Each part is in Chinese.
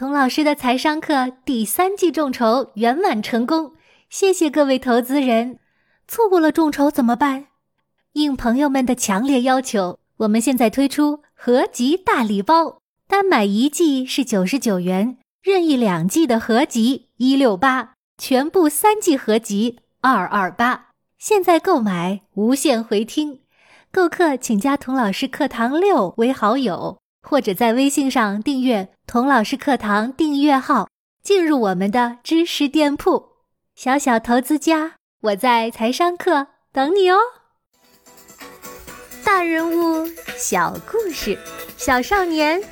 童老师的财商课第三季众筹圆满成功，谢谢各位投资人。错过了众筹怎么办？应朋友们的强烈要求，我们现在推出合集大礼包，单买一季是九十九元，任意两季的合集一六八，全部三季合集二二八。现在购买无限回听，购课请加童老师课堂六为好友，或者在微信上订阅童老师课堂订阅号，进入我们的知识店铺。小小投资家，我在财商课等你哦。大人物小故事，小少年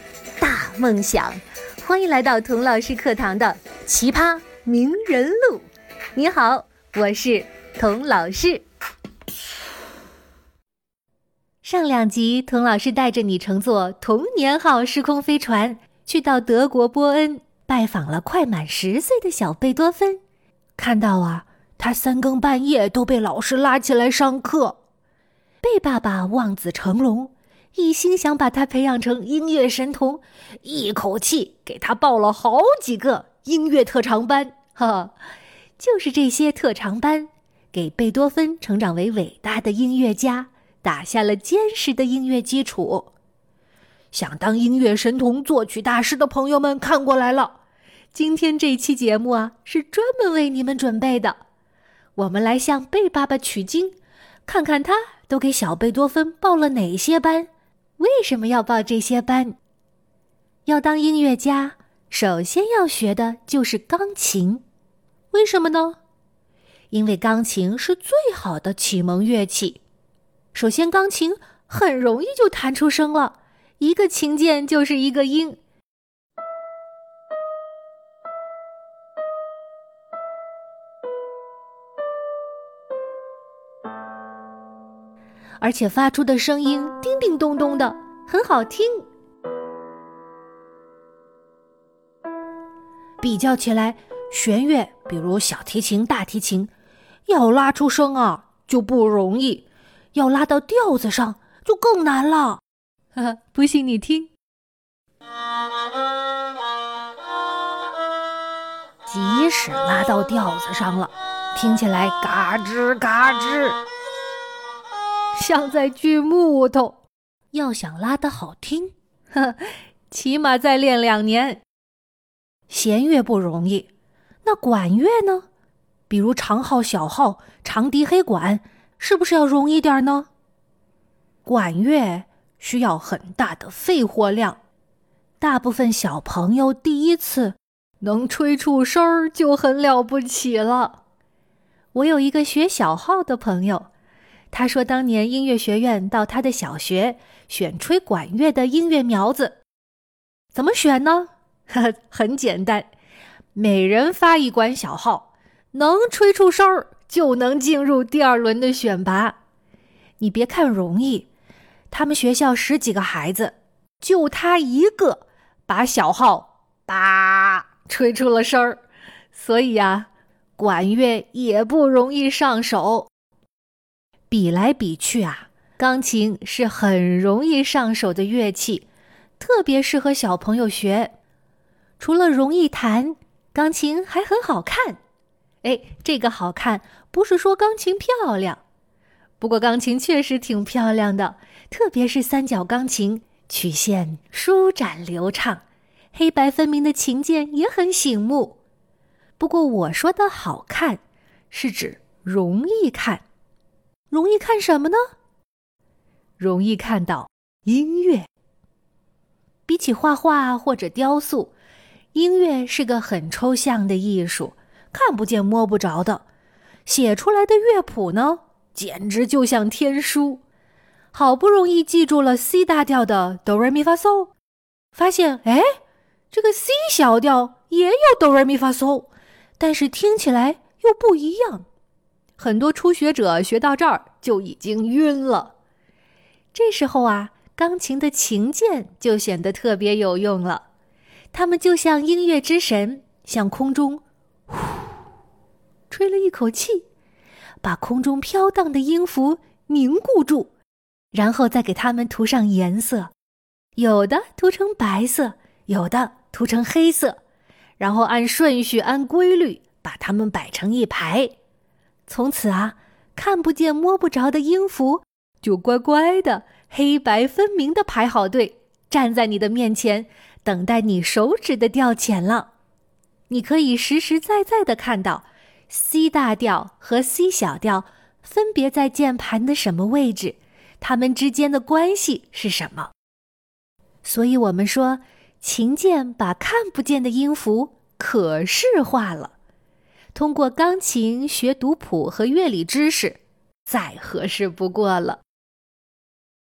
大梦想，欢迎来到童老师课堂的奇葩名人录。你好，我是。童老师，上两集，童老师带着你乘坐童年号时空飞船，去到德国波恩拜访了快满十岁的小贝多芬。看到啊，他三更半夜都被老师拉起来上课。贝爸爸望子成龙，一心想把他培养成音乐神童，一口气给他报了好几个音乐特长班。哈，就是这些特长班。给贝多芬成长为伟大的音乐家打下了坚实的音乐基础。想当音乐神童、作曲大师的朋友们看过来了，今天这期节目啊是专门为你们准备的。我们来向贝爸爸取经，看看他都给小贝多芬报了哪些班，为什么要报这些班？要当音乐家，首先要学的就是钢琴，为什么呢？因为钢琴是最好的启蒙乐器。首先，钢琴很容易就弹出声了，一个琴键就是一个音，而且发出的声音叮叮咚咚的，很好听。比较起来，弦乐，比如小提琴、大提琴。要拉出声啊，就不容易；要拉到调子上，就更难了。呵呵，不信你听，即使拉到调子上了，听起来嘎吱嘎吱，像在锯木头。要想拉得好听，呵，起码再练两年。弦乐不容易，那管乐呢？比如长号、小号、长笛、黑管，是不是要容易点呢？管乐需要很大的肺活量，大部分小朋友第一次能吹出声儿就很了不起了。我有一个学小号的朋友，他说当年音乐学院到他的小学选吹管乐的音乐苗子，怎么选呢？很简单，每人发一管小号。能吹出声儿，就能进入第二轮的选拔。你别看容易，他们学校十几个孩子，就他一个把小号叭吹出了声儿。所以呀，管乐也不容易上手。比来比去啊，钢琴是很容易上手的乐器，特别适合小朋友学。除了容易弹，钢琴还很好看。哎，这个好看不是说钢琴漂亮，不过钢琴确实挺漂亮的，特别是三角钢琴，曲线舒展流畅，黑白分明的琴键也很醒目。不过我说的好看，是指容易看，容易看什么呢？容易看到音乐。比起画画或者雕塑，音乐是个很抽象的艺术。看不见摸不着的，写出来的乐谱呢，简直就像天书。好不容易记住了 C 大调的哆来咪发嗦，发现哎，这个 C 小调也有哆来咪发嗦，但是听起来又不一样。很多初学者学到这儿就已经晕了。这时候啊，钢琴的琴键就显得特别有用了，它们就像音乐之神，向空中。吹了一口气，把空中飘荡的音符凝固住，然后再给它们涂上颜色，有的涂成白色，有的涂成黑色，然后按顺序、按规律把它们摆成一排。从此啊，看不见摸不着的音符就乖乖的黑白分明的排好队，站在你的面前，等待你手指的调遣了。你可以实实在在的看到 C 大调和 C 小调分别在键盘的什么位置，它们之间的关系是什么。所以，我们说，琴键把看不见的音符可视化了。通过钢琴学读谱和乐理知识，再合适不过了。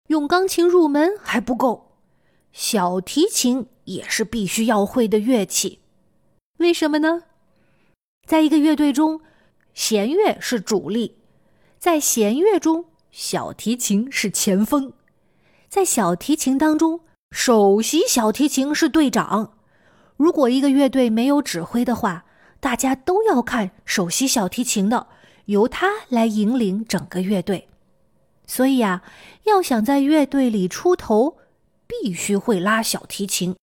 用钢琴入门还不够，小提琴也是必须要会的乐器。为什么呢？在一个乐队中，弦乐是主力，在弦乐中，小提琴是前锋，在小提琴当中，首席小提琴是队长。如果一个乐队没有指挥的话，大家都要看首席小提琴的，由他来引领整个乐队。所以啊，要想在乐队里出头，必须会拉小提琴。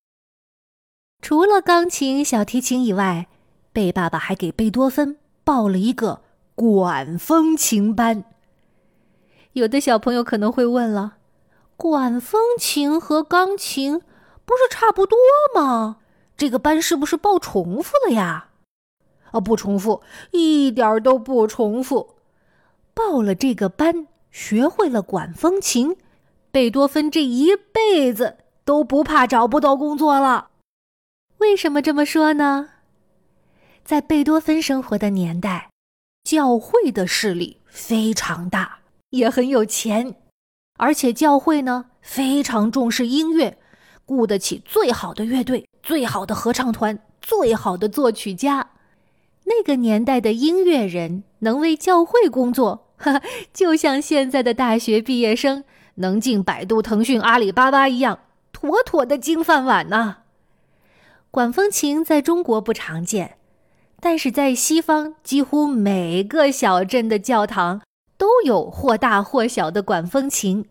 除了钢琴、小提琴以外，贝爸爸还给贝多芬报了一个管风琴班。有的小朋友可能会问了：管风琴和钢琴不是差不多吗？这个班是不是报重复了呀？啊，不重复，一点儿都不重复。报了这个班，学会了管风琴，贝多芬这一辈子都不怕找不到工作了。为什么这么说呢？在贝多芬生活的年代，教会的势力非常大，也很有钱，而且教会呢非常重视音乐，雇得起最好的乐队、最好的合唱团、最好的作曲家。那个年代的音乐人能为教会工作，哈，就像现在的大学毕业生能进百度、腾讯、阿里巴巴一样，妥妥的金饭碗呐。管风琴在中国不常见，但是在西方，几乎每个小镇的教堂都有或大或小的管风琴。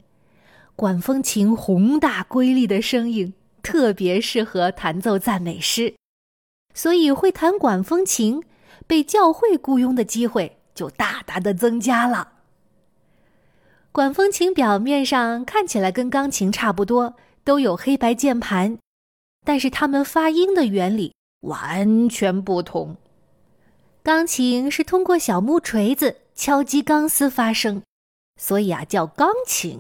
管风琴宏大瑰丽的声音特别适合弹奏赞美诗，所以会弹管风琴被教会雇佣的机会就大大的增加了。管风琴表面上看起来跟钢琴差不多，都有黑白键盘。但是它们发音的原理完全不同。钢琴是通过小木锤子敲击钢丝发声，所以啊叫钢琴；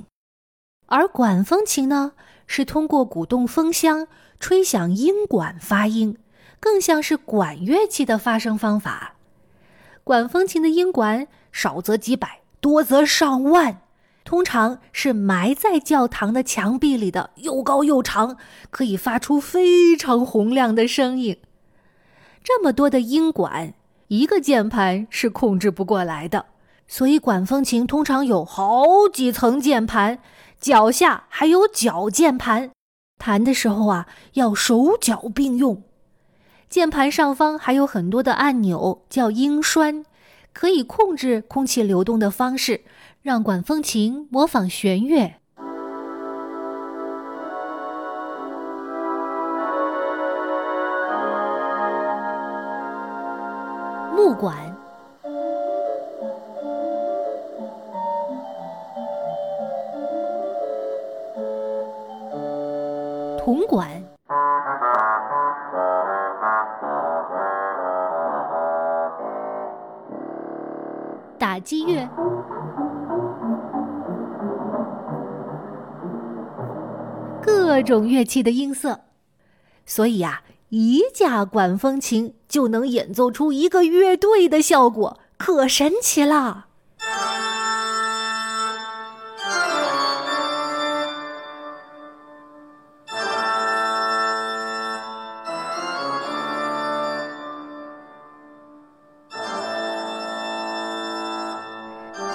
而管风琴呢是通过鼓动风箱吹响音管发音，更像是管乐器的发声方法。管风琴的音管少则几百，多则上万。通常是埋在教堂的墙壁里的，又高又长，可以发出非常洪亮的声音。这么多的音管，一个键盘是控制不过来的，所以管风琴通常有好几层键盘，脚下还有脚键盘，弹的时候啊要手脚并用。键盘上方还有很多的按钮，叫音栓，可以控制空气流动的方式。让管风琴模仿弦乐。木管、铜管、打击乐。各种乐器的音色，所以呀，一架管风琴就能演奏出一个乐队的效果，可神奇了。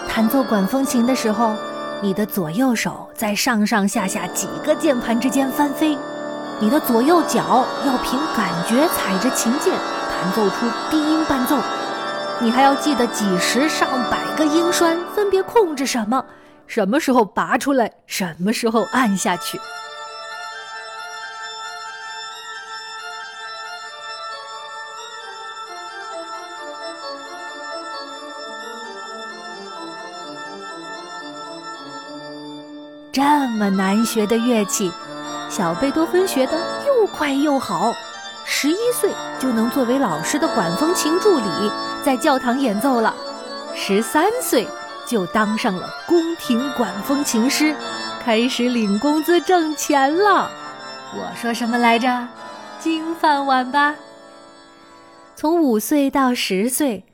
弹奏管风琴的时候。你的左右手在上上下下几个键盘之间翻飞，你的左右脚要凭感觉踩着琴键弹奏出低音伴奏。你还要记得几十上百个音栓分别控制什么什么时候拔出来什么时候按下去。这么难学的乐器小贝多芬学得又快又好。十一岁就能作为老师的管风琴助理，在教堂演奏了；十三岁就当上了宫廷管风琴师，开始领工资挣钱了。我说什么来着？金饭碗吧。从五岁到十岁，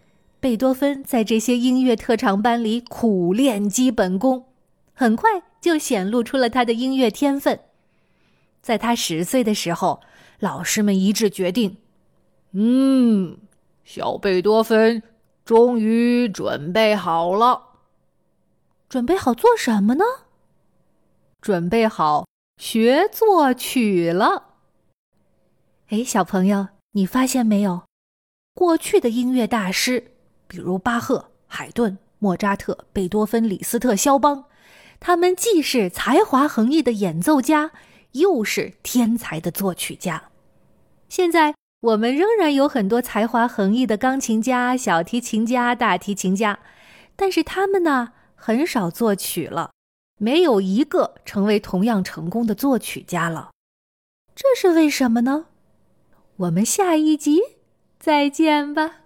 贝多芬在这些音乐特长班里苦练基本功，很快就显露出了他的音乐天分。在他十岁的时候。老师们一致决定，嗯，小贝多芬终于准备好了。准备好做什么呢？准备好学作曲了。哎，小朋友，你发现没有？过去的音乐大师，比如巴赫、海顿、莫扎特、贝多芬、李斯特、肖邦，他们既是才华横溢的演奏家。又是天才的作曲家。现在我们仍然有很多才华横溢的钢琴家、小提琴家、大提琴家，但是他们呢，很少作曲了，没有一个成为同样成功的作曲家了。这是为什么呢？我们下一集再见吧。